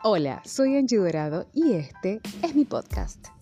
Hola, soy Angie Dorado y este es mi podcast.